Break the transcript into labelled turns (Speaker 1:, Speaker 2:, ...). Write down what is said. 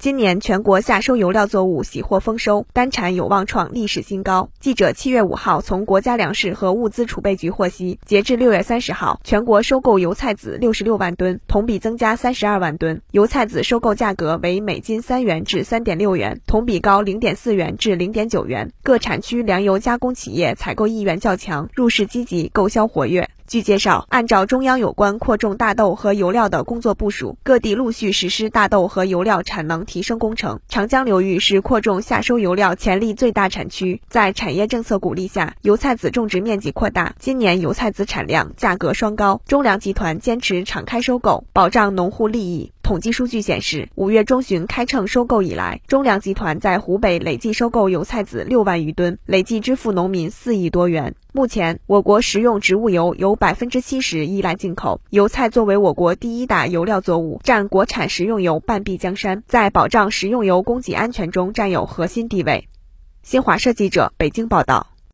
Speaker 1: 今年全国夏收油料作物喜获丰收，单产有望创历史新高。记者七月五号从国家粮食和物资储备局获悉，截至六月三十号，全国收购油菜籽六十六万吨，同比增加三十二万吨。油菜籽收购价格为每斤三元至三点六元，同比高零点四元至零点九元。各产区粮油加工企业采购意愿较强，入市积极，购销活跃。据介绍，按照中央有关扩种大豆和油料的工作部署，各地陆续实施大豆和油料产能提升工程。长江流域是扩种下收油料潜力最大产区，在产业政策鼓励下，油菜籽种植面积扩大。今年油菜籽产量、价格双高，中粮集团坚持敞开收购，保障农户利益。统计数据显示，五月中旬开秤收购以来，中粮集团在湖北累计收购油菜籽六万余吨，累计支付农民四亿多元。目前，我国食用植物油有百分之七十依赖进口，油菜作为我国第一大油料作物，占国产食用油半壁江山，在保障食用油供给安全中占有核心地位。新华社记者北京报道。